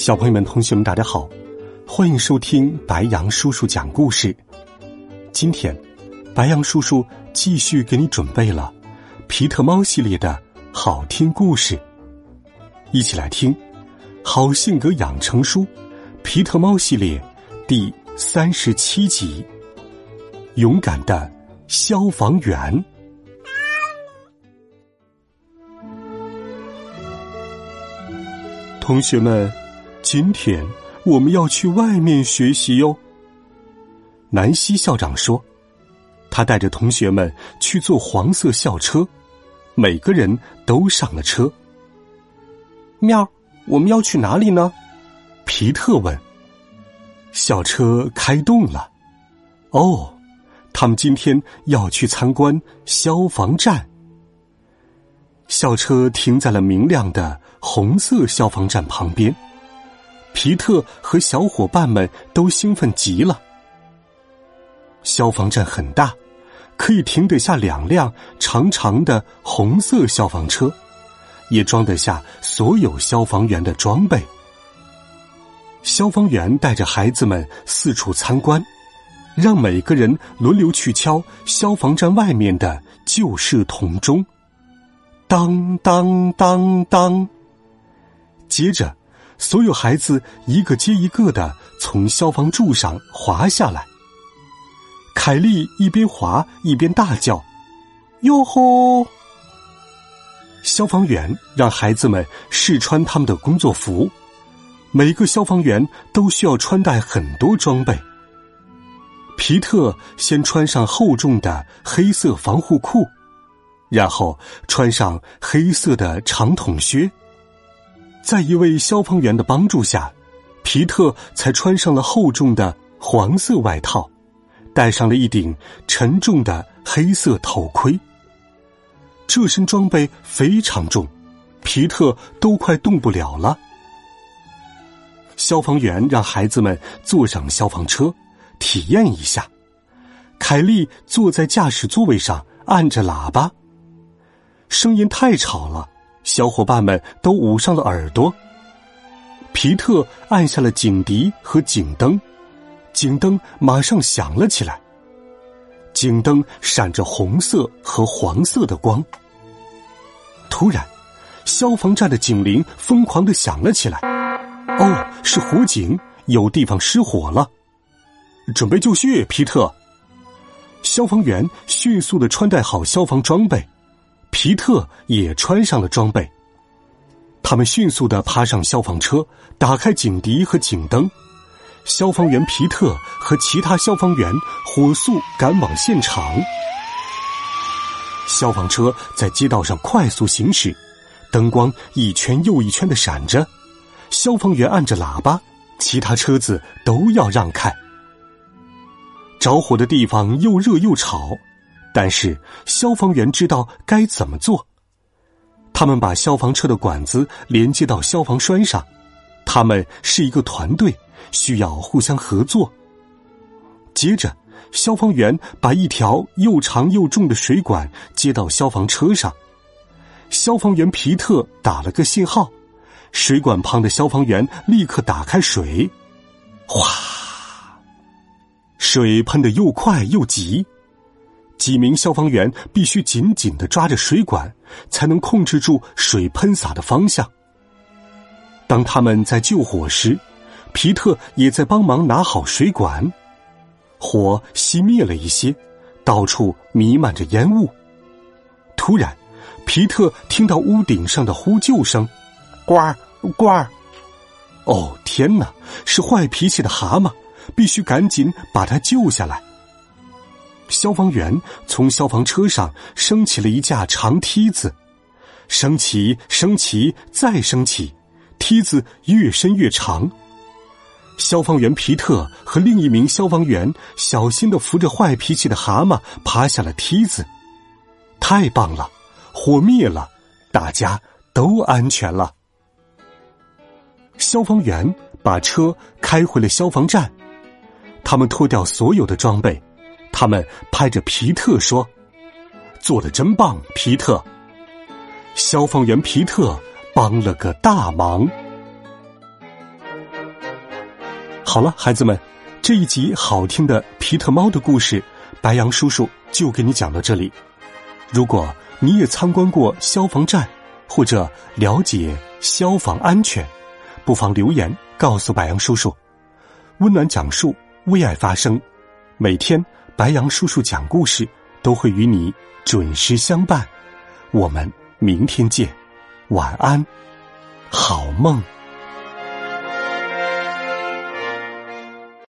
小朋友们、同学们，大家好，欢迎收听白羊叔叔讲故事。今天，白羊叔叔继续给你准备了皮特猫系列的好听故事，一起来听《好性格养成书》皮特猫系列第三十七集《勇敢的消防员》。同学们。今天我们要去外面学习哟。南希校长说：“他带着同学们去坐黄色校车，每个人都上了车。”喵，我们要去哪里呢？皮特问。校车开动了。哦，他们今天要去参观消防站。校车停在了明亮的红色消防站旁边。皮特和小伙伴们都兴奋极了。消防站很大，可以停得下两辆长长的红色消防车，也装得下所有消防员的装备。消防员带着孩子们四处参观，让每个人轮流去敲消防站外面的旧式铜钟，当当当当。接着。所有孩子一个接一个的从消防柱上滑下来。凯莉一边滑一边大叫：“哟吼！”消防员让孩子们试穿他们的工作服。每个消防员都需要穿戴很多装备。皮特先穿上厚重的黑色防护裤，然后穿上黑色的长筒靴。在一位消防员的帮助下，皮特才穿上了厚重的黄色外套，戴上了一顶沉重的黑色头盔。这身装备非常重，皮特都快动不了了。消防员让孩子们坐上消防车，体验一下。凯莉坐在驾驶座位上，按着喇叭，声音太吵了。小伙伴们都捂上了耳朵。皮特按下了警笛和警灯，警灯马上响了起来。警灯闪着红色和黄色的光。突然，消防站的警铃疯狂的响了起来。哦，是火警，有地方失火了。准备就绪，皮特。消防员迅速的穿戴好消防装备。皮特也穿上了装备，他们迅速的爬上消防车，打开警笛和警灯。消防员皮特和其他消防员火速赶往现场。消防车在街道上快速行驶，灯光一圈又一圈的闪着。消防员按着喇叭，其他车子都要让开。着火的地方又热又吵。但是消防员知道该怎么做。他们把消防车的管子连接到消防栓上。他们是一个团队，需要互相合作。接着，消防员把一条又长又重的水管接到消防车上。消防员皮特打了个信号，水管旁的消防员立刻打开水，哗，水喷得又快又急。几名消防员必须紧紧的抓着水管，才能控制住水喷洒的方向。当他们在救火时，皮特也在帮忙拿好水管。火熄灭了一些，到处弥漫着烟雾。突然，皮特听到屋顶上的呼救声：“呱儿，呱儿！”哦，天哪！是坏脾气的蛤蟆，必须赶紧把他救下来。消防员从消防车上升起了一架长梯子，升起，升起，再升起，梯子越伸越长。消防员皮特和另一名消防员小心的扶着坏脾气的蛤蟆爬下了梯子。太棒了，火灭了，大家都安全了。消防员把车开回了消防站，他们脱掉所有的装备，他们拍着皮特说：“做的真棒，皮特！”消防员皮特帮了个大忙。好了，孩子们，这一集好听的皮特猫的故事，白羊叔叔就给你讲到这里。如果你也参观过消防站，或者了解消防安全，不妨留言告诉白羊叔叔。温暖讲述，为爱发声。每天白羊叔叔讲故事都会与你准时相伴。我们明天见，晚安，好梦。